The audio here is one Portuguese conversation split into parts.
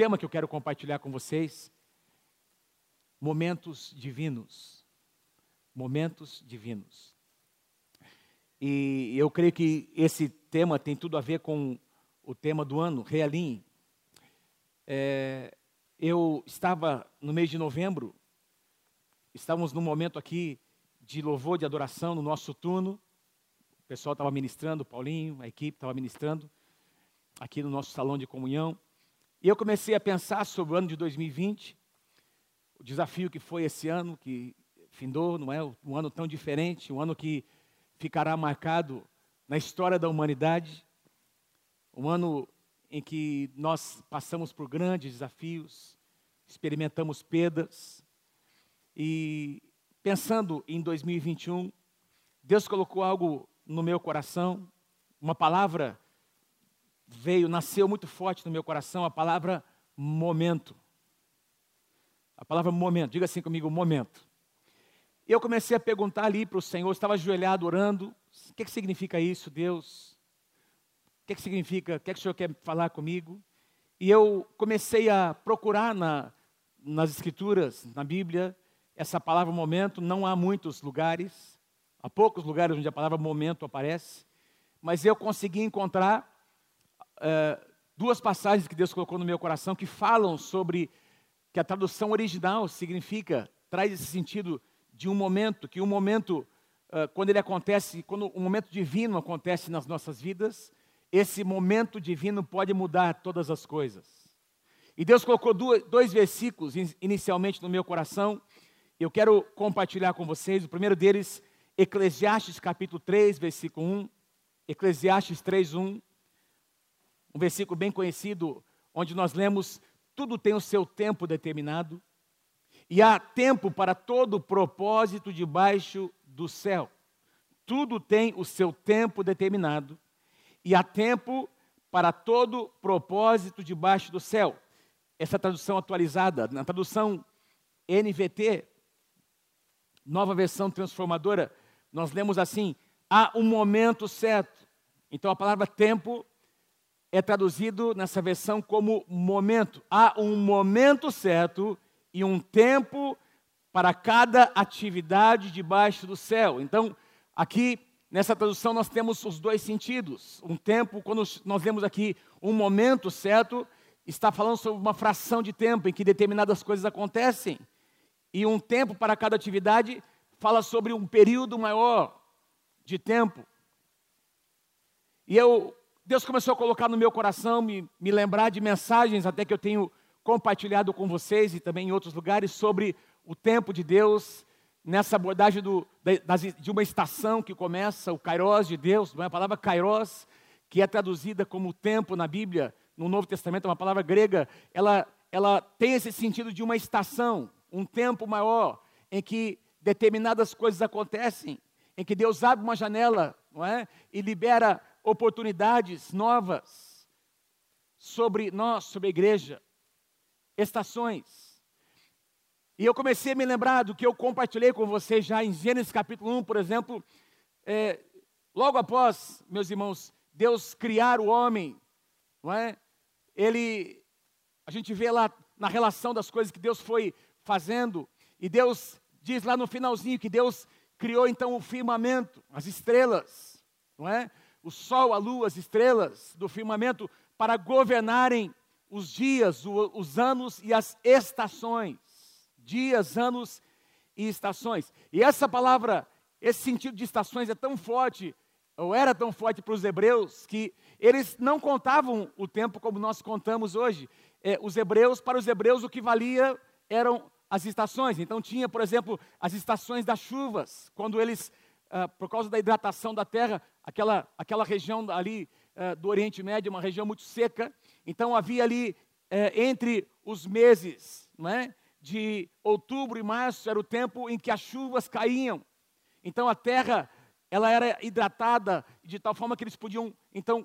tema que eu quero compartilhar com vocês: momentos divinos. Momentos divinos. E eu creio que esse tema tem tudo a ver com o tema do ano, Realim. É, eu estava no mês de novembro, estávamos num momento aqui de louvor, de adoração no nosso turno. O pessoal estava ministrando, o Paulinho, a equipe estava ministrando aqui no nosso salão de comunhão. E eu comecei a pensar sobre o ano de 2020, o desafio que foi esse ano, que findou, não é? Um ano tão diferente, um ano que ficará marcado na história da humanidade, um ano em que nós passamos por grandes desafios, experimentamos perdas, e pensando em 2021, Deus colocou algo no meu coração, uma palavra veio, nasceu muito forte no meu coração, a palavra momento. A palavra momento, diga assim comigo, momento. E eu comecei a perguntar ali para o Senhor, estava ajoelhado orando, o que, que significa isso, Deus? O que, que significa, o que, que o Senhor quer falar comigo? E eu comecei a procurar na, nas Escrituras, na Bíblia, essa palavra momento, não há muitos lugares, há poucos lugares onde a palavra momento aparece, mas eu consegui encontrar uh, duas passagens que Deus colocou no meu coração que falam sobre que a tradução original significa, traz esse sentido de um momento, que um momento, uh, quando ele acontece, quando um momento divino acontece nas nossas vidas, esse momento divino pode mudar todas as coisas. E Deus colocou dois versículos inicialmente no meu coração, eu quero compartilhar com vocês. O primeiro deles, Eclesiastes capítulo 3, versículo 1. Eclesiastes 3, 1 um versículo bem conhecido, onde nós lemos: tudo tem o seu tempo determinado, e há tempo para todo propósito debaixo do céu. Tudo tem o seu tempo determinado, e há tempo para todo propósito debaixo do céu. Essa tradução atualizada, na tradução NVT, nova versão transformadora, nós lemos assim: há um momento certo. Então a palavra tempo é traduzido nessa versão como momento. Há um momento certo e um tempo para cada atividade debaixo do céu. Então, aqui nessa tradução nós temos os dois sentidos. Um tempo, quando nós vemos aqui um momento certo, está falando sobre uma fração de tempo em que determinadas coisas acontecem. E um tempo para cada atividade fala sobre um período maior de tempo. E eu Deus começou a colocar no meu coração, me, me lembrar de mensagens até que eu tenho compartilhado com vocês e também em outros lugares sobre o tempo de Deus, nessa abordagem do, de uma estação que começa, o Kairos de Deus, não é? a palavra Kairos, que é traduzida como tempo na Bíblia, no Novo Testamento, é uma palavra grega, ela, ela tem esse sentido de uma estação, um tempo maior, em que determinadas coisas acontecem, em que Deus abre uma janela não é? e libera oportunidades novas sobre nós, sobre a igreja, estações. E eu comecei a me lembrar do que eu compartilhei com vocês já em Gênesis capítulo 1, por exemplo, é, logo após, meus irmãos, Deus criar o homem, não é? Ele, a gente vê lá na relação das coisas que Deus foi fazendo, e Deus diz lá no finalzinho que Deus criou então o firmamento, as estrelas, não é? O sol, a lua, as estrelas do firmamento para governarem os dias, os anos e as estações. Dias, anos e estações. E essa palavra, esse sentido de estações é tão forte, ou era tão forte para os hebreus, que eles não contavam o tempo como nós contamos hoje. É, os hebreus, para os hebreus, o que valia eram as estações. Então tinha, por exemplo, as estações das chuvas, quando eles uh, por causa da hidratação da terra, aquela, aquela região ali uh, do Oriente Médio, uma região muito seca. Então havia ali, uh, entre os meses não é, de outubro e março, era o tempo em que as chuvas caíam. Então a terra ela era hidratada de tal forma que eles podiam, então,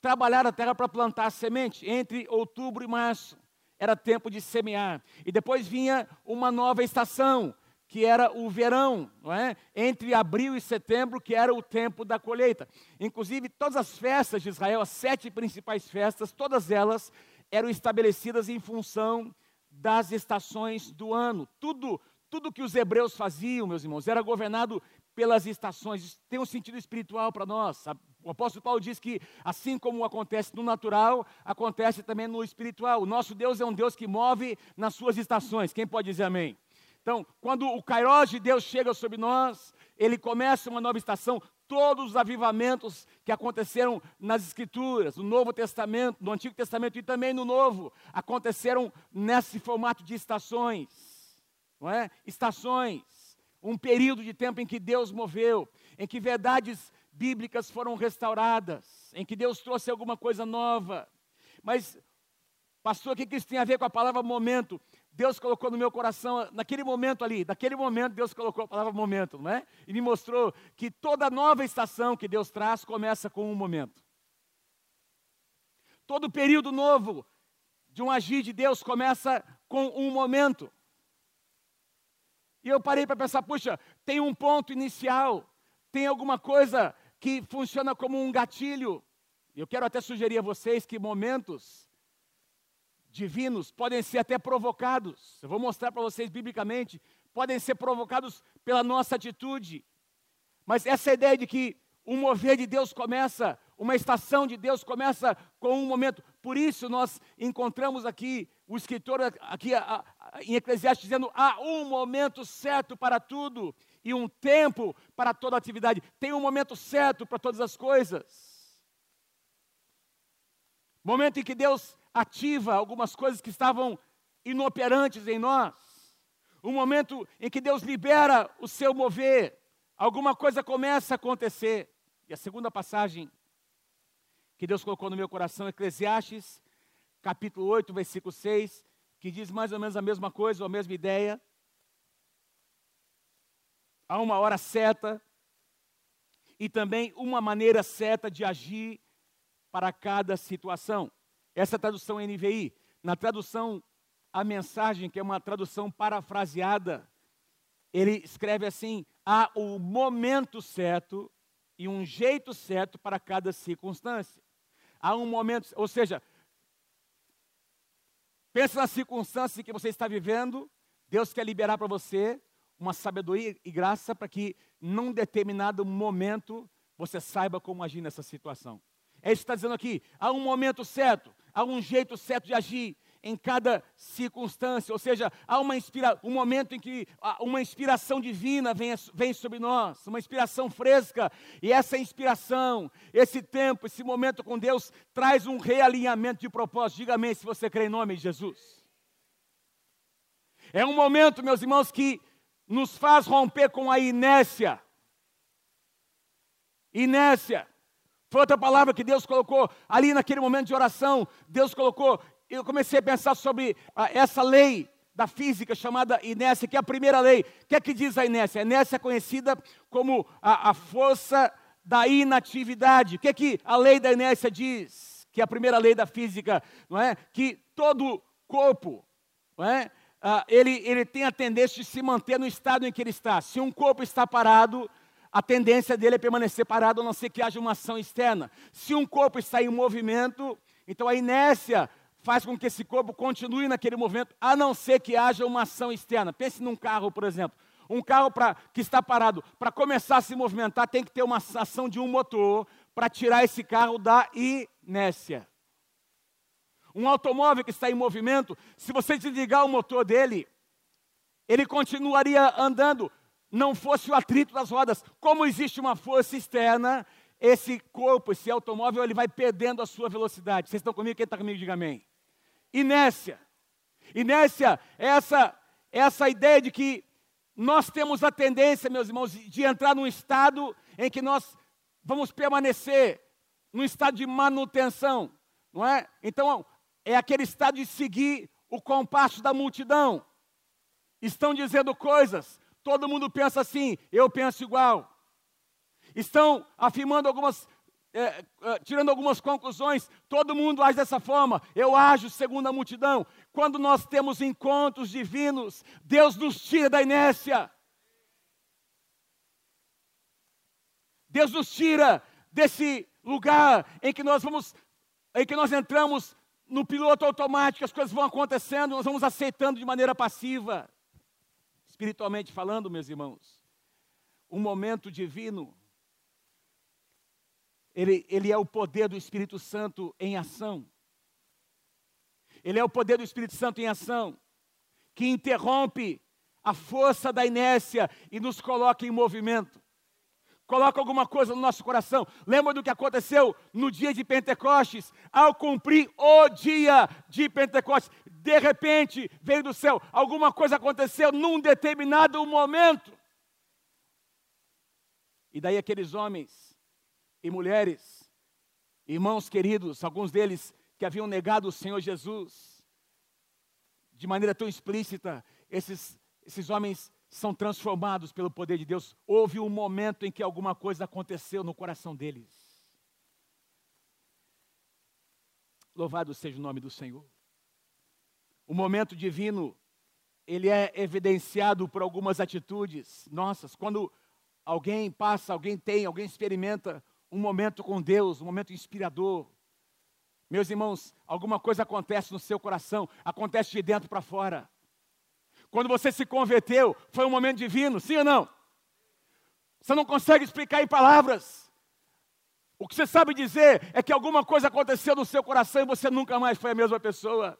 trabalhar a terra para plantar semente entre outubro e março. Era tempo de semear. E depois vinha uma nova estação, que era o verão, é? entre abril e setembro, que era o tempo da colheita. Inclusive, todas as festas de Israel, as sete principais festas, todas elas eram estabelecidas em função das estações do ano. Tudo, tudo que os hebreus faziam, meus irmãos, era governado pelas estações. Isso tem um sentido espiritual para nós. O apóstolo Paulo diz que, assim como acontece no natural, acontece também no espiritual. O nosso Deus é um Deus que move nas suas estações. Quem pode dizer amém? Então, quando o Kairos de Deus chega sobre nós, ele começa uma nova estação. Todos os avivamentos que aconteceram nas Escrituras, no Novo Testamento, no Antigo Testamento e também no Novo, aconteceram nesse formato de estações, não é? Estações, um período de tempo em que Deus moveu, em que verdades bíblicas foram restauradas, em que Deus trouxe alguma coisa nova. Mas, pastor, o que isso tem a ver com a palavra momento? Deus colocou no meu coração, naquele momento ali, naquele momento Deus colocou a palavra momento, não é? E me mostrou que toda nova estação que Deus traz começa com um momento. Todo período novo de um agir de Deus começa com um momento. E eu parei para pensar, puxa, tem um ponto inicial, tem alguma coisa que funciona como um gatilho. Eu quero até sugerir a vocês que momentos divinos podem ser até provocados. Eu vou mostrar para vocês biblicamente. Podem ser provocados pela nossa atitude. Mas essa ideia de que um mover de Deus começa, uma estação de Deus começa com um momento. Por isso nós encontramos aqui o escritor aqui a, a, em Eclesiastes dizendo há um momento certo para tudo e um tempo para toda atividade. Tem um momento certo para todas as coisas. Momento em que Deus ativa algumas coisas que estavam inoperantes em nós. Um momento em que Deus libera o seu mover, alguma coisa começa a acontecer. E a segunda passagem que Deus colocou no meu coração, Eclesiastes, capítulo 8, versículo 6, que diz mais ou menos a mesma coisa, ou a mesma ideia. Há uma hora certa e também uma maneira certa de agir para cada situação. Essa tradução NVI. Na tradução, a mensagem, que é uma tradução parafraseada, ele escreve assim: há o momento certo e um jeito certo para cada circunstância. Há um momento, ou seja, pensa na circunstância que você está vivendo, Deus quer liberar para você uma sabedoria e graça para que, num determinado momento, você saiba como agir nessa situação. É isso que está dizendo aqui. Há um momento certo, há um jeito certo de agir em cada circunstância, ou seja, há uma inspira um momento em que uma inspiração divina vem, vem sobre nós, uma inspiração fresca, e essa inspiração, esse tempo, esse momento com Deus, traz um realinhamento de propósito. Diga amém se você crê em nome de Jesus. É um momento, meus irmãos, que nos faz romper com a inércia. Inércia. Foi outra palavra que Deus colocou ali naquele momento de oração. Deus colocou, eu comecei a pensar sobre ah, essa lei da física chamada inércia, que é a primeira lei. O que é que diz a inércia? A inércia é conhecida como a, a força da inatividade. O que é que a lei da inércia diz? Que é a primeira lei da física, não é? Que todo corpo, não é? Ah, ele, ele tem a tendência de se manter no estado em que ele está. Se um corpo está parado, a tendência dele é permanecer parado, a não ser que haja uma ação externa. Se um corpo está em movimento, então a inércia faz com que esse corpo continue naquele movimento, a não ser que haja uma ação externa. Pense num carro, por exemplo. Um carro pra, que está parado, para começar a se movimentar, tem que ter uma ação de um motor para tirar esse carro da inércia. Um automóvel que está em movimento, se você desligar o motor dele, ele continuaria andando, não fosse o atrito das rodas. Como existe uma força externa, esse corpo, esse automóvel, ele vai perdendo a sua velocidade. Vocês estão comigo? Quem está comigo, diga amém. Inércia. Inércia é essa, essa ideia de que nós temos a tendência, meus irmãos, de entrar num estado em que nós vamos permanecer num estado de manutenção, não é? Então, é aquele estado de seguir o compasso da multidão. Estão dizendo coisas, todo mundo pensa assim, eu penso igual. Estão afirmando algumas, é, é, tirando algumas conclusões, todo mundo age dessa forma, eu ajo segundo a multidão. Quando nós temos encontros divinos, Deus nos tira da inércia. Deus nos tira desse lugar em que nós vamos, em que nós entramos no piloto automático, as coisas vão acontecendo, nós vamos aceitando de maneira passiva. Espiritualmente falando, meus irmãos, um momento divino, ele, ele é o poder do Espírito Santo em ação. Ele é o poder do Espírito Santo em ação, que interrompe a força da inércia e nos coloca em movimento. Coloca alguma coisa no nosso coração. Lembra do que aconteceu no dia de Pentecostes? Ao cumprir o dia de Pentecostes, de repente veio do céu, alguma coisa aconteceu num determinado momento. E daí aqueles homens e mulheres, irmãos queridos, alguns deles que haviam negado o Senhor Jesus, de maneira tão explícita, esses, esses homens são transformados pelo poder de Deus. Houve um momento em que alguma coisa aconteceu no coração deles. Louvado seja o nome do Senhor. O momento divino, ele é evidenciado por algumas atitudes nossas. Quando alguém passa, alguém tem, alguém experimenta um momento com Deus, um momento inspirador. Meus irmãos, alguma coisa acontece no seu coração, acontece de dentro para fora. Quando você se converteu, foi um momento divino, sim ou não? Você não consegue explicar em palavras. O que você sabe dizer é que alguma coisa aconteceu no seu coração e você nunca mais foi a mesma pessoa.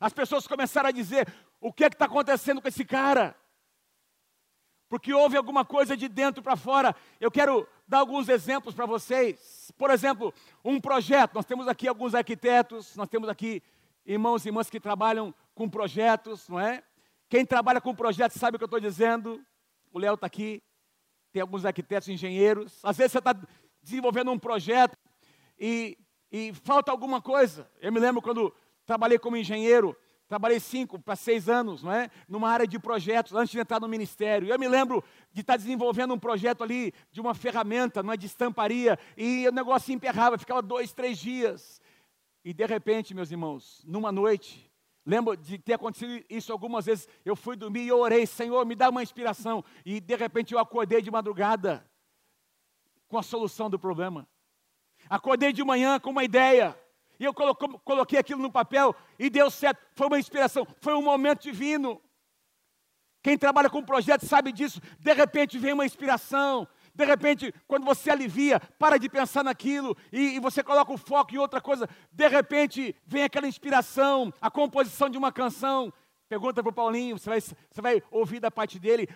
As pessoas começaram a dizer: o que é está acontecendo com esse cara? Porque houve alguma coisa de dentro para fora. Eu quero dar alguns exemplos para vocês. Por exemplo, um projeto. Nós temos aqui alguns arquitetos, nós temos aqui irmãos e irmãs que trabalham com projetos, não é? Quem trabalha com projetos sabe o que eu estou dizendo. O Léo está aqui. Tem alguns arquitetos, engenheiros. Às vezes você está desenvolvendo um projeto e, e falta alguma coisa. Eu me lembro quando trabalhei como engenheiro, trabalhei cinco para seis anos, não é? Numa área de projetos, antes de entrar no ministério. Eu me lembro de estar desenvolvendo um projeto ali de uma ferramenta, não é? De estamparia, e o negócio emperrava, ficava dois, três dias. E de repente, meus irmãos, numa noite, Lembro de ter acontecido isso algumas vezes. Eu fui dormir e orei, Senhor, me dá uma inspiração. E de repente eu acordei de madrugada com a solução do problema. Acordei de manhã com uma ideia. E eu coloquei aquilo no papel e deu certo. Foi uma inspiração, foi um momento divino. Quem trabalha com projetos sabe disso. De repente vem uma inspiração, de repente, quando você alivia, para de pensar naquilo e, e você coloca o foco em outra coisa. De repente, vem aquela inspiração, a composição de uma canção. Pergunta para o Paulinho, você vai, você vai ouvir da parte dele.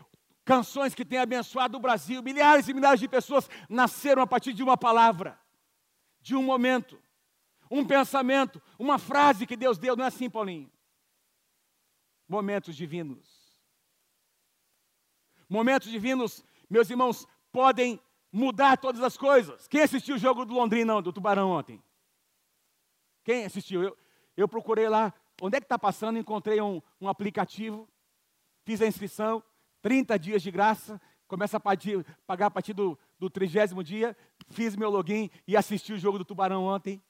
Canções que têm abençoado o Brasil. Milhares e milhares de pessoas nasceram a partir de uma palavra, de um momento, um pensamento, uma frase que Deus deu. Não é assim, Paulinho? Momentos divinos. Momentos divinos, meus irmãos, podem mudar todas as coisas. Quem assistiu o jogo do Londrina, do Tubarão ontem? Quem assistiu? Eu, eu procurei lá, onde é que está passando, encontrei um, um aplicativo, fiz a inscrição, 30 dias de graça, começa a pagar a partir do, 30 dia, fiz meu login e assisti o jogo do Tubarão ontem.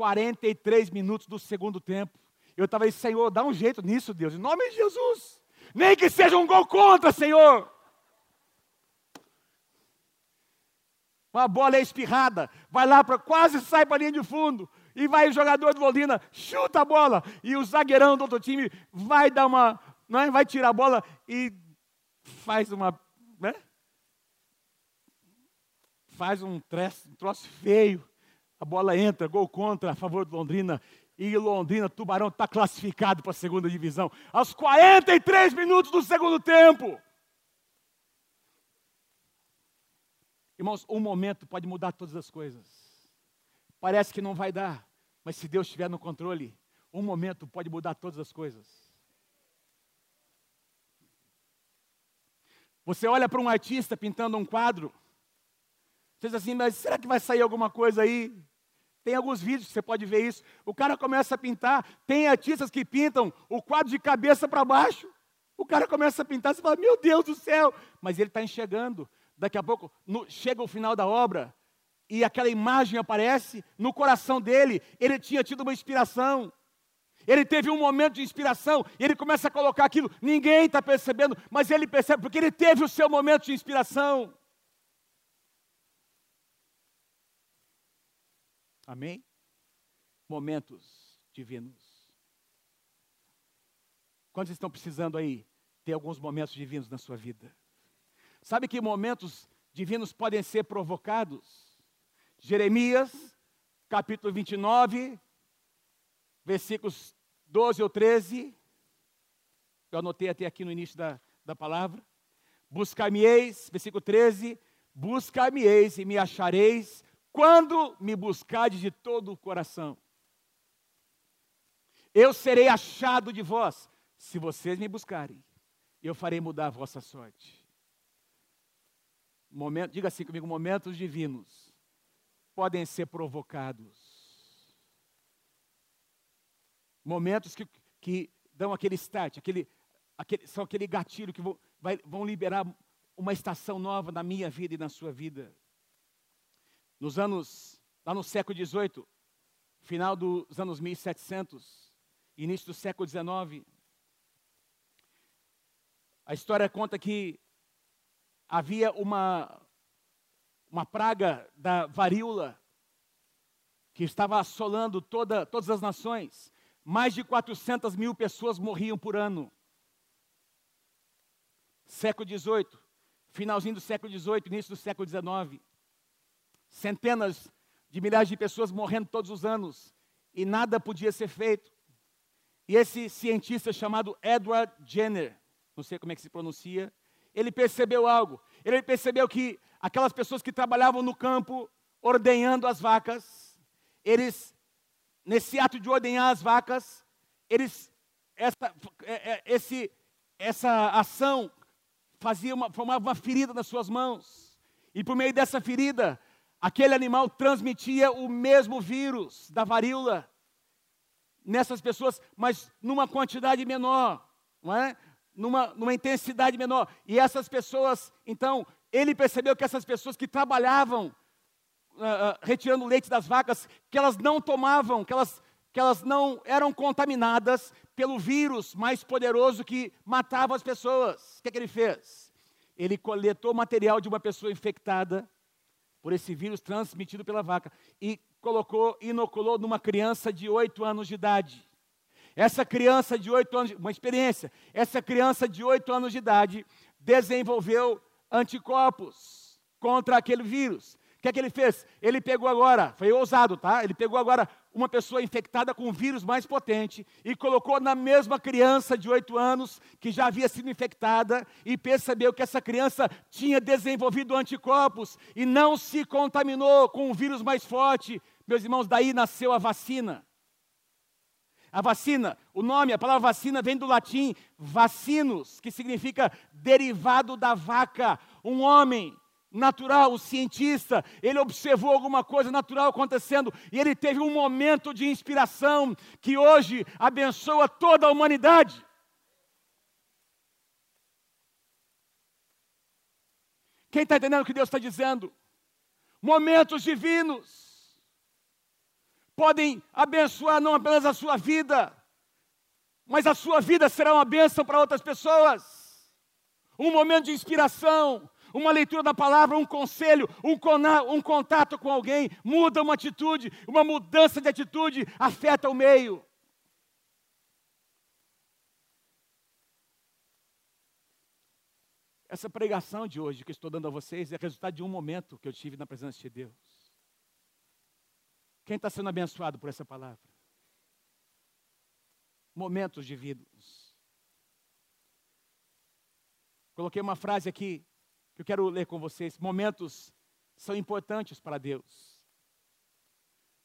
43 minutos do segundo tempo. Eu estava aí, Senhor, dá um jeito nisso, Deus, em nome de Jesus. Nem que seja um gol contra, Senhor. Uma bola é espirrada, vai lá para quase sai para a linha de fundo. E vai o jogador do Londrina, chuta a bola. E o zagueirão do outro time vai dar uma. Não é? Vai tirar a bola e faz uma. Né? Faz um, treço, um troço feio. A bola entra, gol contra a favor do Londrina. E Londrina, Tubarão está classificado para a segunda divisão. Aos 43 minutos do segundo tempo. Irmãos, um momento pode mudar todas as coisas. Parece que não vai dar, mas se Deus estiver no controle, um momento pode mudar todas as coisas. Você olha para um artista pintando um quadro, você diz assim, mas será que vai sair alguma coisa aí? Tem alguns vídeos que você pode ver isso. O cara começa a pintar, tem artistas que pintam o quadro de cabeça para baixo. O cara começa a pintar, você fala, meu Deus do céu, mas ele está enxergando daqui a pouco no, chega o final da obra e aquela imagem aparece no coração dele. Ele tinha tido uma inspiração. Ele teve um momento de inspiração e ele começa a colocar aquilo. Ninguém está percebendo, mas ele percebe porque ele teve o seu momento de inspiração. Amém? Momentos divinos. Quantos estão precisando aí ter alguns momentos divinos na sua vida? Sabe que momentos divinos podem ser provocados? Jeremias, capítulo 29, versículos 12 ou 13. Eu anotei até aqui no início da, da palavra. Buscar-me-eis, versículo 13. Buscar-me-eis e me achareis quando me buscardes de todo o coração. Eu serei achado de vós, se vocês me buscarem. Eu farei mudar a vossa sorte. Momento, diga assim comigo: momentos divinos podem ser provocados. Momentos que, que dão aquele start, aquele, aquele, são aquele gatilho que vão, vai, vão liberar uma estação nova na minha vida e na sua vida. Nos anos, lá no século XVIII, final dos anos 1700, início do século XIX, a história conta que havia uma, uma praga da varíola que estava assolando toda, todas as nações. Mais de 400 mil pessoas morriam por ano. Século XVIII, finalzinho do século XVIII, início do século XIX. Centenas de milhares de pessoas morrendo todos os anos e nada podia ser feito. E esse cientista chamado Edward Jenner, não sei como é que se pronuncia, ele percebeu algo. Ele percebeu que aquelas pessoas que trabalhavam no campo ordenhando as vacas, eles nesse ato de ordenhar as vacas, eles essa, é, é, esse, essa ação fazia uma, formava uma ferida nas suas mãos. E por meio dessa ferida, aquele animal transmitia o mesmo vírus da varíola nessas pessoas, mas numa quantidade menor, não é? Numa, numa intensidade menor. E essas pessoas, então, ele percebeu que essas pessoas que trabalhavam uh, retirando leite das vacas, que elas não tomavam, que elas, que elas não eram contaminadas pelo vírus mais poderoso que matava as pessoas. O que, é que ele fez? Ele coletou material de uma pessoa infectada por esse vírus transmitido pela vaca e colocou, inoculou numa criança de 8 anos de idade. Essa criança de 8 anos, uma experiência, essa criança de 8 anos de idade desenvolveu anticorpos contra aquele vírus. O que é que ele fez? Ele pegou agora, foi ousado, tá? Ele pegou agora uma pessoa infectada com um vírus mais potente e colocou na mesma criança de 8 anos que já havia sido infectada e percebeu que essa criança tinha desenvolvido anticorpos e não se contaminou com um vírus mais forte. Meus irmãos, daí nasceu a vacina. A vacina, o nome, a palavra vacina vem do latim vacinos, que significa derivado da vaca. Um homem natural, o cientista, ele observou alguma coisa natural acontecendo e ele teve um momento de inspiração que hoje abençoa toda a humanidade. Quem está entendendo o que Deus está dizendo? Momentos divinos podem abençoar não apenas a sua vida, mas a sua vida será uma bênção para outras pessoas. Um momento de inspiração, uma leitura da palavra, um conselho, um, um contato com alguém, muda uma atitude, uma mudança de atitude afeta o meio. Essa pregação de hoje que estou dando a vocês é resultado de um momento que eu tive na presença de Deus. Quem está sendo abençoado por essa palavra? Momentos de vida. Coloquei uma frase aqui eu quero ler com vocês. Momentos são importantes para Deus.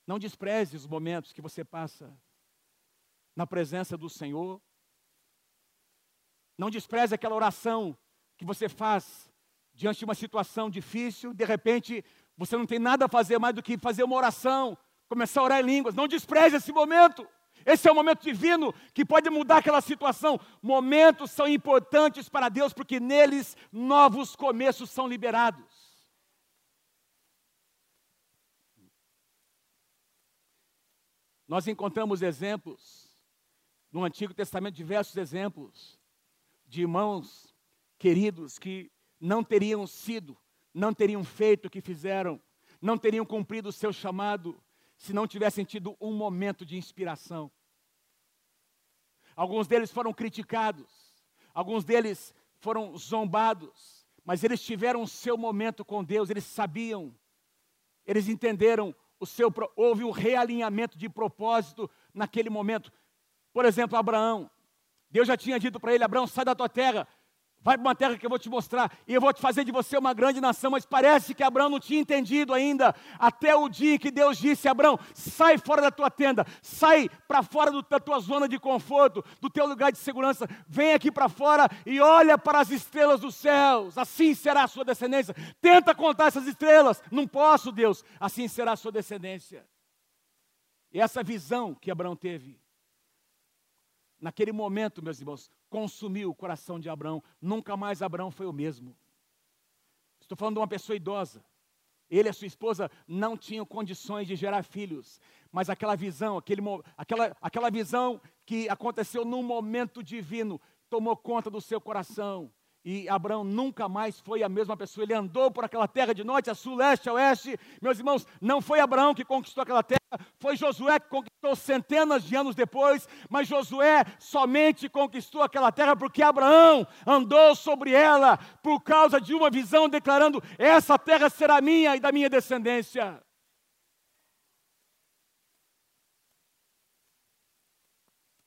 Não despreze os momentos que você passa na presença do Senhor. Não despreze aquela oração que você faz diante de uma situação difícil. De repente, você não tem nada a fazer mais do que fazer uma oração, começar a orar em línguas. Não despreze esse momento. Esse é o momento divino que pode mudar aquela situação. Momentos são importantes para Deus porque neles novos começos são liberados. Nós encontramos exemplos no Antigo Testamento, diversos exemplos de irmãos queridos que não teriam sido, não teriam feito o que fizeram, não teriam cumprido o seu chamado, se não tivessem tido um momento de inspiração. Alguns deles foram criticados, alguns deles foram zombados, mas eles tiveram o seu momento com Deus, eles sabiam, eles entenderam o seu houve um realinhamento de propósito naquele momento. Por exemplo, Abraão. Deus já tinha dito para ele: Abraão, sai da tua terra, Vai para uma terra que eu vou te mostrar, e eu vou te fazer de você uma grande nação. Mas parece que Abraão não tinha entendido ainda, até o dia que Deus disse: Abraão, sai fora da tua tenda, sai para fora do, da tua zona de conforto, do teu lugar de segurança, vem aqui para fora e olha para as estrelas dos céus, assim será a sua descendência. Tenta contar essas estrelas, não posso, Deus, assim será a sua descendência. E essa visão que Abraão teve, naquele momento, meus irmãos, consumiu o coração de Abraão. Nunca mais Abraão foi o mesmo. Estou falando de uma pessoa idosa. Ele e a sua esposa não tinham condições de gerar filhos, mas aquela visão, aquele, aquela, aquela visão que aconteceu num momento divino, tomou conta do seu coração. E Abraão nunca mais foi a mesma pessoa. Ele andou por aquela terra de norte a sul, leste a oeste. Meus irmãos, não foi Abraão que conquistou aquela terra, foi Josué que conquistou centenas de anos depois. Mas Josué somente conquistou aquela terra porque Abraão andou sobre ela por causa de uma visão declarando: essa terra será minha e da minha descendência.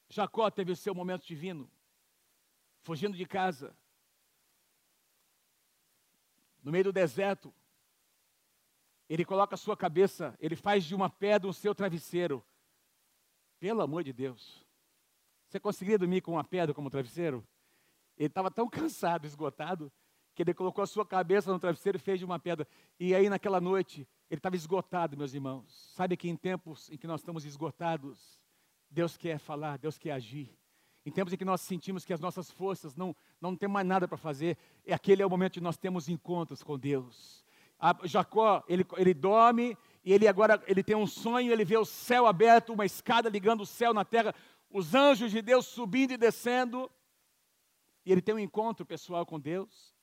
Jacó teve seu momento divino, fugindo de casa no meio do deserto, ele coloca a sua cabeça, ele faz de uma pedra o seu travesseiro. Pelo amor de Deus. Você conseguiria dormir com uma pedra como travesseiro? Ele estava tão cansado, esgotado, que ele colocou a sua cabeça no travesseiro e fez de uma pedra. E aí, naquela noite, ele estava esgotado, meus irmãos. Sabe que em tempos em que nós estamos esgotados, Deus quer falar, Deus quer agir. Em tempos em que nós sentimos que as nossas forças não, não tem mais nada para fazer, é aquele é o momento que nós temos encontros com Deus. Jacó, ele, ele dorme e ele agora ele tem um sonho, ele vê o céu aberto, uma escada ligando o céu na terra, os anjos de Deus subindo e descendo. E ele tem um encontro pessoal com Deus.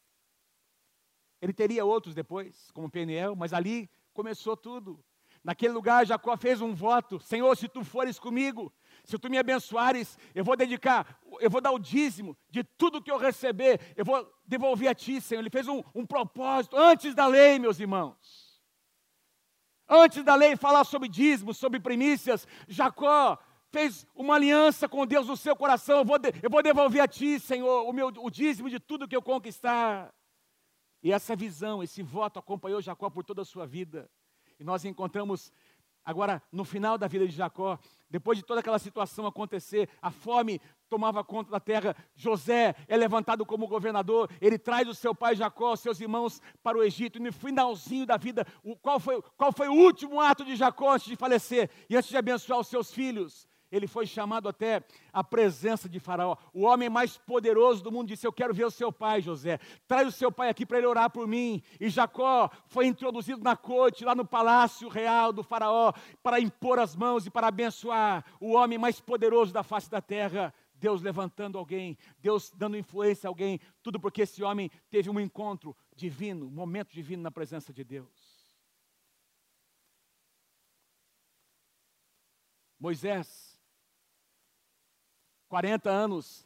Ele teria outros depois, como Peniel, mas ali começou tudo. Naquele lugar, Jacó fez um voto: Senhor, se tu fores comigo, se tu me abençoares, eu vou dedicar, eu vou dar o dízimo de tudo que eu receber, eu vou devolver a ti, Senhor. Ele fez um, um propósito antes da lei, meus irmãos. Antes da lei falar sobre dízimo, sobre primícias, Jacó fez uma aliança com Deus no seu coração. Eu vou, de, eu vou devolver a ti, Senhor, o, meu, o dízimo de tudo que eu conquistar. E essa visão, esse voto acompanhou Jacó por toda a sua vida. E nós encontramos Agora, no final da vida de Jacó, depois de toda aquela situação acontecer, a fome tomava conta da terra, José é levantado como governador, ele traz o seu pai Jacó, seus irmãos para o Egito, e no finalzinho da vida, qual, foi, qual foi o último ato de Jacó antes de falecer e antes de abençoar os seus filhos? Ele foi chamado até à presença de Faraó. O homem mais poderoso do mundo disse: Eu quero ver o seu pai, José. Traz o seu pai aqui para ele orar por mim. E Jacó foi introduzido na corte, lá no palácio real do Faraó, para impor as mãos e para abençoar o homem mais poderoso da face da terra. Deus levantando alguém, Deus dando influência a alguém, tudo porque esse homem teve um encontro divino, um momento divino na presença de Deus. Moisés 40 anos,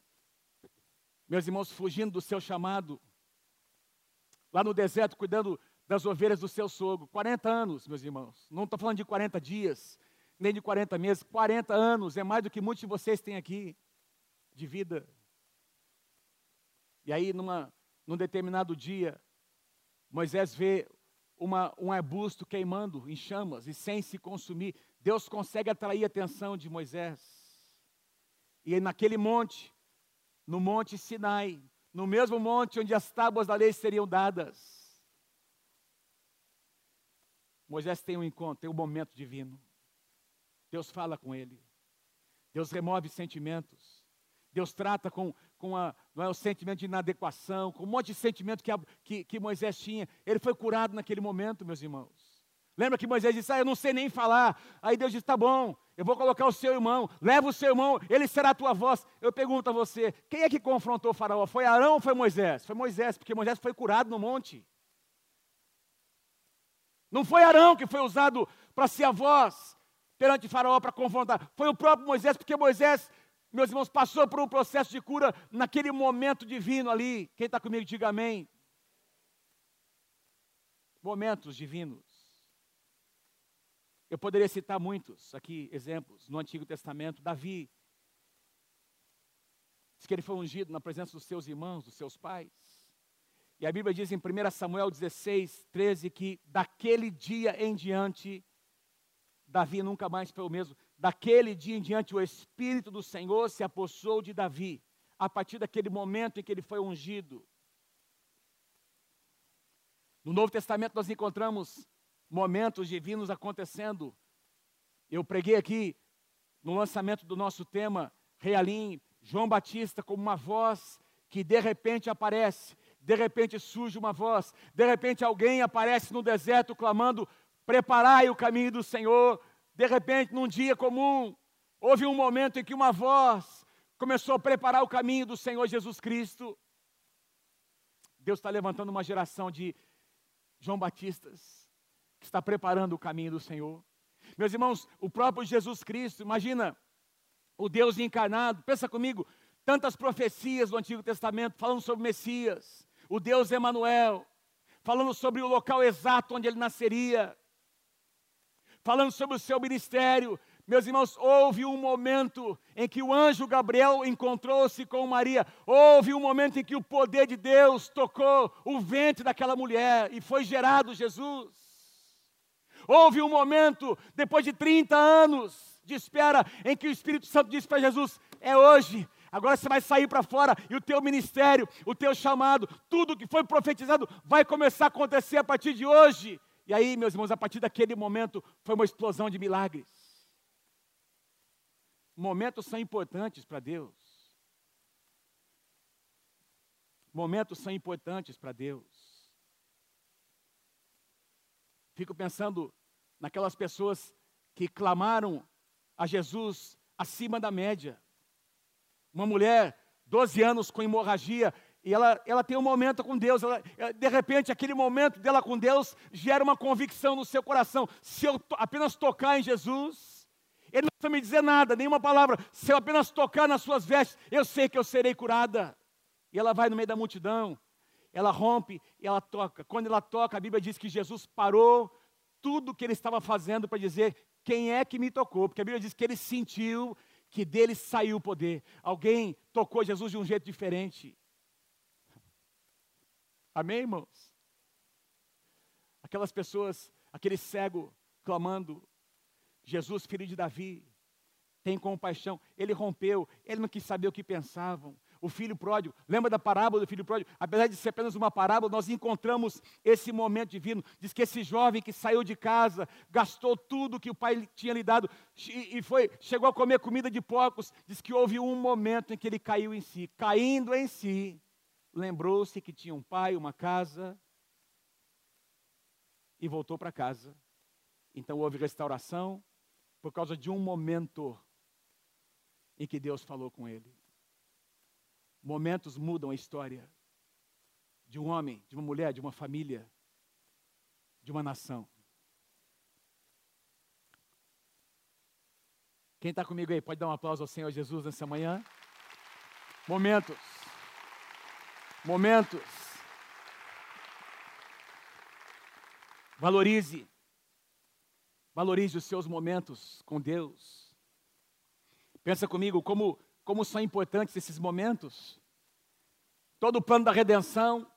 meus irmãos, fugindo do seu chamado, lá no deserto, cuidando das ovelhas do seu sogro. 40 anos, meus irmãos. Não estou falando de 40 dias, nem de 40 meses. 40 anos é mais do que muitos de vocês têm aqui de vida. E aí, numa, num determinado dia, Moisés vê uma, um arbusto queimando em chamas e sem se consumir. Deus consegue atrair a atenção de Moisés. E naquele monte, no monte Sinai, no mesmo monte onde as tábuas da lei seriam dadas, Moisés tem um encontro, tem um momento divino. Deus fala com ele. Deus remove sentimentos. Deus trata com, com a, não é, o sentimento de inadequação, com um monte de sentimento que, que, que Moisés tinha. Ele foi curado naquele momento, meus irmãos. Lembra que Moisés disse: Ah, eu não sei nem falar. Aí Deus disse: Tá bom, eu vou colocar o seu irmão, leva o seu irmão, ele será a tua voz. Eu pergunto a você: quem é que confrontou o Faraó? Foi Arão ou foi Moisés? Foi Moisés, porque Moisés foi curado no monte. Não foi Arão que foi usado para ser a voz perante Faraó para confrontar. Foi o próprio Moisés, porque Moisés, meus irmãos, passou por um processo de cura naquele momento divino ali. Quem está comigo, diga amém. Momentos divinos. Eu poderia citar muitos aqui exemplos no Antigo Testamento. Davi, diz que ele foi ungido na presença dos seus irmãos, dos seus pais. E a Bíblia diz em 1 Samuel 16, 13, que daquele dia em diante, Davi nunca mais foi o mesmo. Daquele dia em diante, o Espírito do Senhor se apossou de Davi, a partir daquele momento em que ele foi ungido. No Novo Testamento, nós encontramos momentos divinos acontecendo. Eu preguei aqui no lançamento do nosso tema, Realim, João Batista como uma voz que de repente aparece de repente surge uma voz, de repente alguém aparece no deserto clamando: Preparai o caminho do Senhor. De repente, num dia comum, houve um momento em que uma voz começou a preparar o caminho do Senhor Jesus Cristo. Deus está levantando uma geração de João Batistas está preparando o caminho do Senhor. Meus irmãos, o próprio Jesus Cristo, imagina o Deus encarnado, pensa comigo, tantas profecias do Antigo Testamento falando sobre Messias, o Deus Emanuel, falando sobre o local exato onde ele nasceria, falando sobre o seu ministério. Meus irmãos, houve um momento em que o anjo Gabriel encontrou-se com Maria. Houve um momento em que o poder de Deus tocou o ventre daquela mulher e foi gerado Jesus. Houve um momento, depois de 30 anos de espera, em que o Espírito Santo disse para Jesus: É hoje, Agora você vai sair para fora e o teu ministério, o teu chamado, tudo que foi profetizado vai começar a acontecer a partir de hoje. E aí, meus irmãos, a partir daquele momento foi uma explosão de milagres. Momentos são importantes para Deus. Momentos são importantes para Deus. Fico pensando naquelas pessoas que clamaram a Jesus acima da média. Uma mulher, 12 anos com hemorragia, e ela, ela tem um momento com Deus, ela, de repente aquele momento dela com Deus gera uma convicção no seu coração. Se eu to, apenas tocar em Jesus, Ele não precisa me dizer nada, nenhuma palavra. Se eu apenas tocar nas suas vestes, eu sei que eu serei curada. E ela vai no meio da multidão, ela rompe e ela toca. Quando ela toca, a Bíblia diz que Jesus parou tudo que ele estava fazendo para dizer: Quem é que me tocou? Porque a Bíblia diz que ele sentiu que dele saiu o poder. Alguém tocou Jesus de um jeito diferente. Amém, irmãos? Aquelas pessoas, aquele cego clamando, Jesus, filho de Davi, tem compaixão. Ele rompeu, ele não quis saber o que pensavam o filho pródigo. Lembra da parábola do filho pródigo? Apesar de ser apenas uma parábola, nós encontramos esse momento divino. Diz que esse jovem que saiu de casa, gastou tudo que o pai tinha lhe dado e foi, chegou a comer comida de porcos. Diz que houve um momento em que ele caiu em si. Caindo em si, lembrou-se que tinha um pai, uma casa e voltou para casa. Então houve restauração por causa de um momento em que Deus falou com ele. Momentos mudam a história de um homem, de uma mulher, de uma família, de uma nação. Quem está comigo aí, pode dar um aplauso ao Senhor Jesus nessa manhã? Momentos. Momentos. Valorize. Valorize os seus momentos com Deus. Pensa comigo como como são importantes esses momentos. Todo o plano da redenção,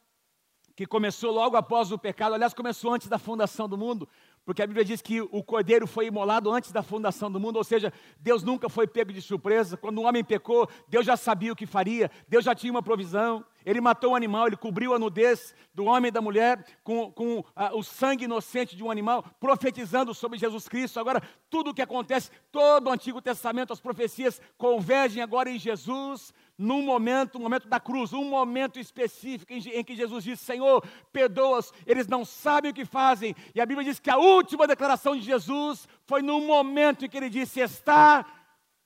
que começou logo após o pecado, aliás, começou antes da fundação do mundo, porque a Bíblia diz que o cordeiro foi imolado antes da fundação do mundo, ou seja, Deus nunca foi pego de surpresa. Quando o homem pecou, Deus já sabia o que faria, Deus já tinha uma provisão. Ele matou um animal, ele cobriu a nudez do homem e da mulher com, com ah, o sangue inocente de um animal, profetizando sobre Jesus Cristo. Agora, tudo o que acontece, todo o Antigo Testamento, as profecias convergem agora em Jesus, num momento, um momento da cruz, um momento específico em, em que Jesus diz: Senhor, perdoa-os, eles não sabem o que fazem. E a Bíblia diz que a última declaração de Jesus foi no momento em que ele disse: Está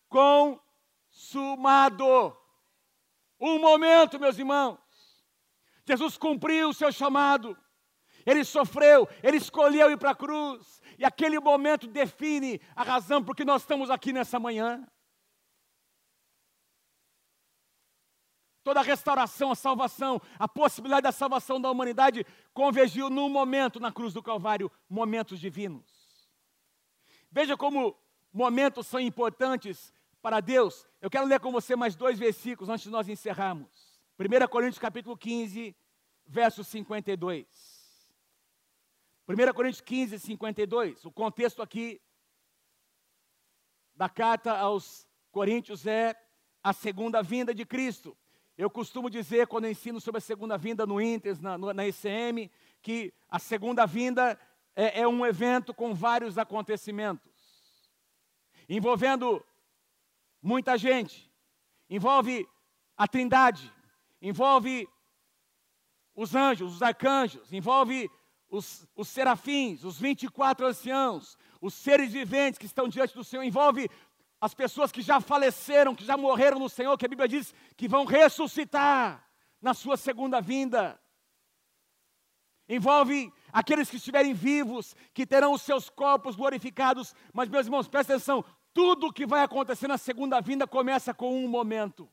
consumado. Um momento, meus irmãos. Jesus cumpriu o seu chamado. Ele sofreu, ele escolheu ir para a cruz, e aquele momento define a razão por que nós estamos aqui nessa manhã. Toda a restauração, a salvação, a possibilidade da salvação da humanidade convergiu num momento na cruz do Calvário momentos divinos. Veja como momentos são importantes para Deus. Eu quero ler com você mais dois versículos antes de nós encerrarmos. 1 Coríntios capítulo 15, verso 52. 1 Coríntios 15, 52. O contexto aqui da carta aos Coríntios é a segunda vinda de Cristo. Eu costumo dizer, quando ensino sobre a segunda vinda no Inter, na, na ICM, que a segunda vinda é, é um evento com vários acontecimentos, envolvendo muita gente, envolve a trindade, envolve os anjos, os arcanjos, envolve os, os serafins, os 24 anciãos, os seres viventes que estão diante do Senhor, envolve as pessoas que já faleceram, que já morreram no Senhor, que a Bíblia diz que vão ressuscitar na sua segunda vinda. Envolve aqueles que estiverem vivos, que terão os seus corpos glorificados. Mas, meus irmãos, presta atenção: tudo o que vai acontecer na segunda vinda começa com um momento.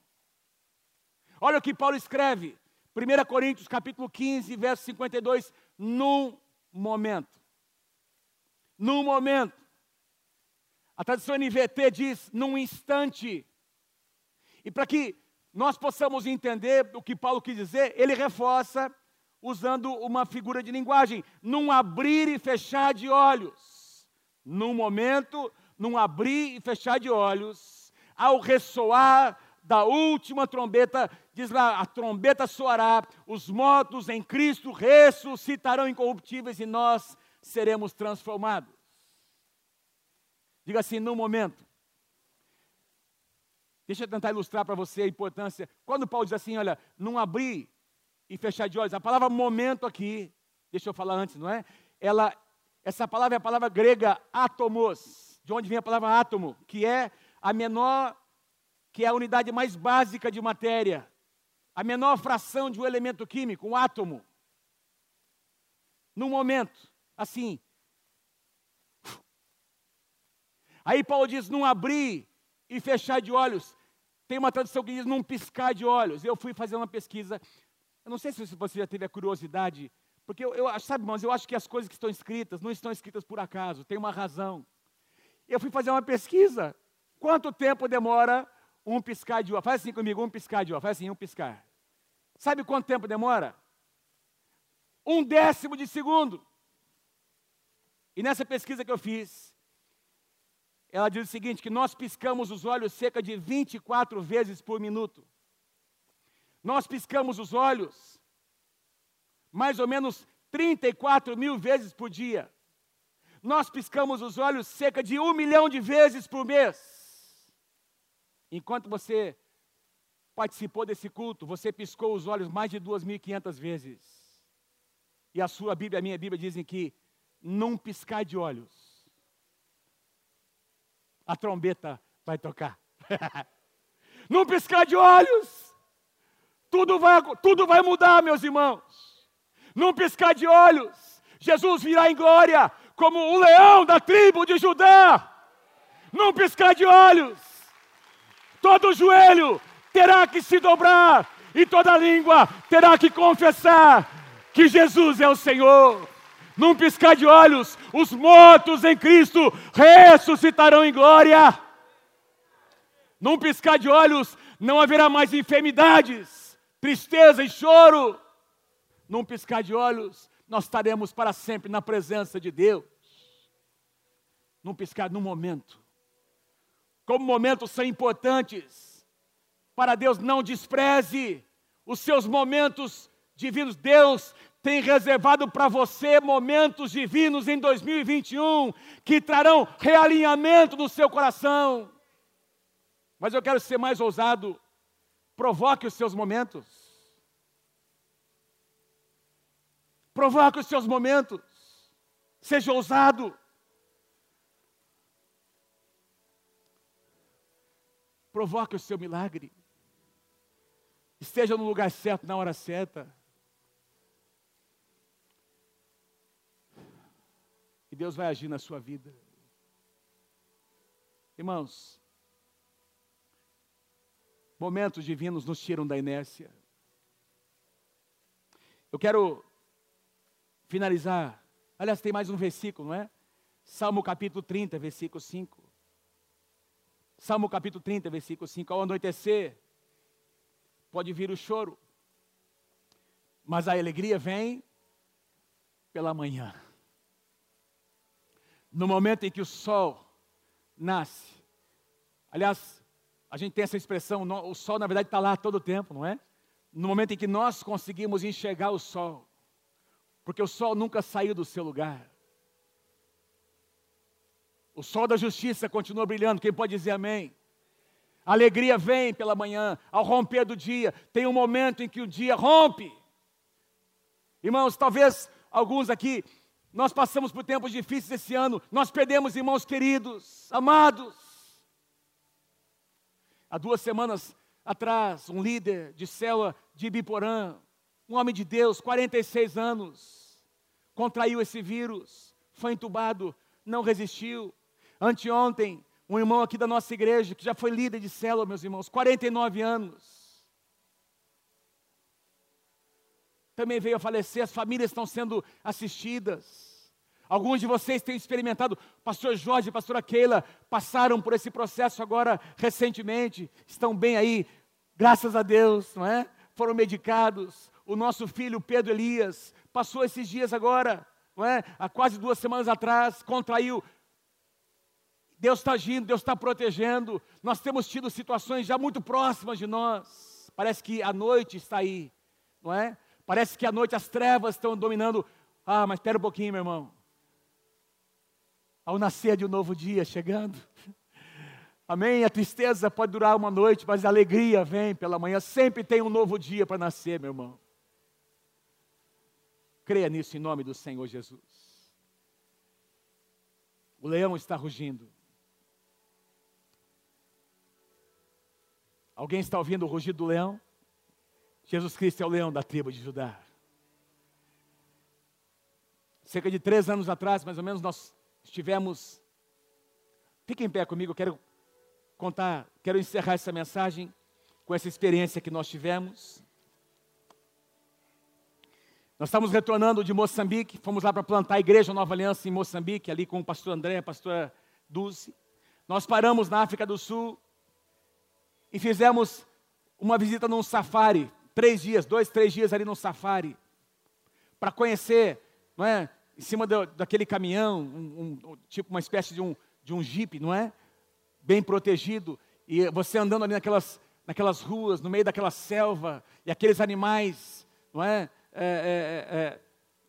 Olha o que Paulo escreve, 1 Coríntios capítulo 15, verso 52, num momento. Num momento. A tradução NVT diz num instante. E para que nós possamos entender o que Paulo quis dizer, ele reforça usando uma figura de linguagem, num abrir e fechar de olhos. Num momento, num abrir e fechar de olhos, ao ressoar da última trombeta, diz lá, a trombeta soará, os mortos em Cristo ressuscitarão incorruptíveis e nós seremos transformados. Diga assim, no momento. Deixa eu tentar ilustrar para você a importância. Quando Paulo diz assim, olha, não abrir e fechar de olhos, a palavra momento aqui, deixa eu falar antes, não é? Ela, essa palavra é a palavra grega atomos, de onde vem a palavra átomo, que é a menor, que é a unidade mais básica de matéria, a menor fração de um elemento químico, um átomo. No momento, assim, Aí Paulo diz: não abrir e fechar de olhos. Tem uma tradução que diz: não piscar de olhos. Eu fui fazer uma pesquisa. Eu não sei se você já teve a curiosidade, porque eu, eu sabe, irmãos, eu acho que as coisas que estão escritas não estão escritas por acaso, tem uma razão. Eu fui fazer uma pesquisa. Quanto tempo demora um piscar de olhos? Faz assim comigo, um piscar de olhos. Faz assim, um piscar. Sabe quanto tempo demora? Um décimo de segundo. E nessa pesquisa que eu fiz, ela diz o seguinte: que nós piscamos os olhos cerca de 24 vezes por minuto. Nós piscamos os olhos mais ou menos 34 mil vezes por dia. Nós piscamos os olhos cerca de um milhão de vezes por mês. Enquanto você participou desse culto, você piscou os olhos mais de 2.500 vezes. E a sua Bíblia, a minha Bíblia dizem que num piscar de olhos, a trombeta vai tocar. Num piscar de olhos, tudo vai, tudo vai mudar, meus irmãos. Num piscar de olhos, Jesus virá em glória como o leão da tribo de Judá. Num piscar de olhos, todo joelho terá que se dobrar e toda língua terá que confessar que Jesus é o Senhor. Num piscar de olhos, os mortos em Cristo ressuscitarão em glória. Num piscar de olhos, não haverá mais enfermidades, tristeza e choro. Num piscar de olhos, nós estaremos para sempre na presença de Deus. Num piscar, num momento. Como momentos são importantes, para Deus não despreze os seus momentos divinos. Deus tem reservado para você momentos divinos em 2021 que trarão realinhamento no seu coração. Mas eu quero ser mais ousado. Provoque os seus momentos. Provoque os seus momentos. Seja ousado. Provoque o seu milagre. Esteja no lugar certo, na hora certa. E Deus vai agir na sua vida. Irmãos, momentos divinos nos tiram da inércia. Eu quero finalizar. Aliás, tem mais um versículo, não é? Salmo capítulo 30, versículo 5. Salmo capítulo 30, versículo 5. Ao anoitecer, pode vir o choro, mas a alegria vem pela manhã. No momento em que o sol nasce. Aliás, a gente tem essa expressão, o sol na verdade está lá todo o tempo, não é? No momento em que nós conseguimos enxergar o sol, porque o sol nunca saiu do seu lugar. O sol da justiça continua brilhando, quem pode dizer amém? A alegria vem pela manhã, ao romper do dia. Tem um momento em que o dia rompe. Irmãos, talvez alguns aqui, nós passamos por tempos difíceis esse ano, nós perdemos irmãos queridos, amados. Há duas semanas atrás, um líder de célula de Ibiporã, um homem de Deus, 46 anos, contraiu esse vírus, foi entubado, não resistiu. Anteontem, um irmão aqui da nossa igreja, que já foi líder de célula, meus irmãos, 49 anos, também veio a falecer, as famílias estão sendo assistidas. Alguns de vocês têm experimentado, pastor Jorge pastora Keila passaram por esse processo agora recentemente, estão bem aí, graças a Deus, não é? Foram medicados. O nosso filho Pedro Elias passou esses dias agora, não é? Há quase duas semanas atrás, contraiu. Deus está agindo, Deus está protegendo. Nós temos tido situações já muito próximas de nós. Parece que a noite está aí, não é? Parece que a noite as trevas estão dominando. Ah, mas espera um pouquinho, meu irmão ao nascer de um novo dia chegando. Amém? A tristeza pode durar uma noite, mas a alegria vem pela manhã. Sempre tem um novo dia para nascer, meu irmão. Creia nisso em nome do Senhor Jesus. O leão está rugindo. Alguém está ouvindo o rugido do leão? Jesus Cristo é o leão da tribo de Judá. Cerca de três anos atrás, mais ou menos, nós estivemos. Fiquem em pé comigo, eu quero contar, quero encerrar essa mensagem com essa experiência que nós tivemos. Nós estamos retornando de Moçambique, fomos lá para plantar a igreja Nova Aliança em Moçambique, ali com o pastor André, a pastora Dulce. Nós paramos na África do Sul e fizemos uma visita num safari, três dias, dois, três dias ali num safari, para conhecer não é, em cima do, daquele caminhão, um, um, tipo uma espécie de um, de um jipe, não é? Bem protegido, e você andando ali naquelas, naquelas ruas, no meio daquela selva, e aqueles animais, não é? é, é, é, é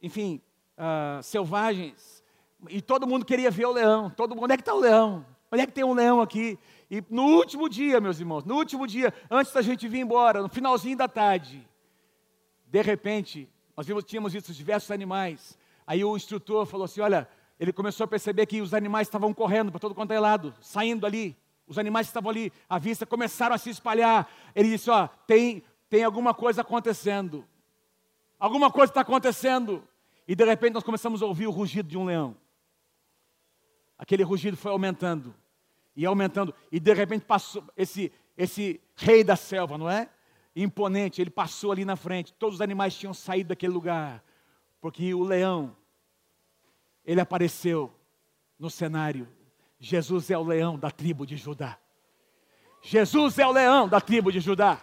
enfim, uh, selvagens, e todo mundo queria ver o leão, todo mundo, onde é que está o leão? Onde é que tem um leão aqui? E no último dia, meus irmãos, no último dia, antes da gente vir embora, no finalzinho da tarde, de repente, nós vimos, tínhamos visto diversos animais, Aí o instrutor falou assim: olha, ele começou a perceber que os animais estavam correndo para todo quanto é lado, saindo ali. Os animais estavam ali à vista começaram a se espalhar. Ele disse: ó, tem, tem alguma coisa acontecendo. Alguma coisa está acontecendo. E de repente nós começamos a ouvir o rugido de um leão. Aquele rugido foi aumentando e aumentando. E de repente passou esse, esse rei da selva, não é? Imponente, ele passou ali na frente. Todos os animais tinham saído daquele lugar porque o leão, ele apareceu no cenário. Jesus é o leão da tribo de Judá. Jesus é o leão da tribo de Judá.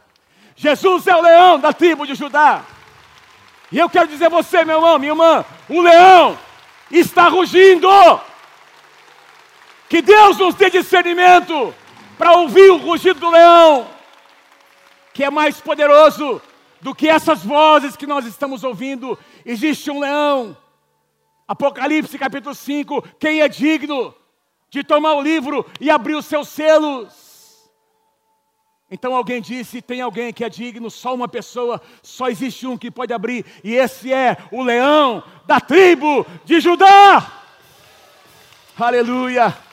Jesus é o leão da tribo de Judá. E eu quero dizer a você, meu irmão, minha irmã, o leão está rugindo. Que Deus nos dê discernimento para ouvir o rugido do leão, que é mais poderoso do que essas vozes que nós estamos ouvindo. Existe um leão. Apocalipse capítulo 5: quem é digno de tomar o livro e abrir os seus selos? Então alguém disse: tem alguém que é digno, só uma pessoa, só existe um que pode abrir, e esse é o leão da tribo de Judá. Aleluia.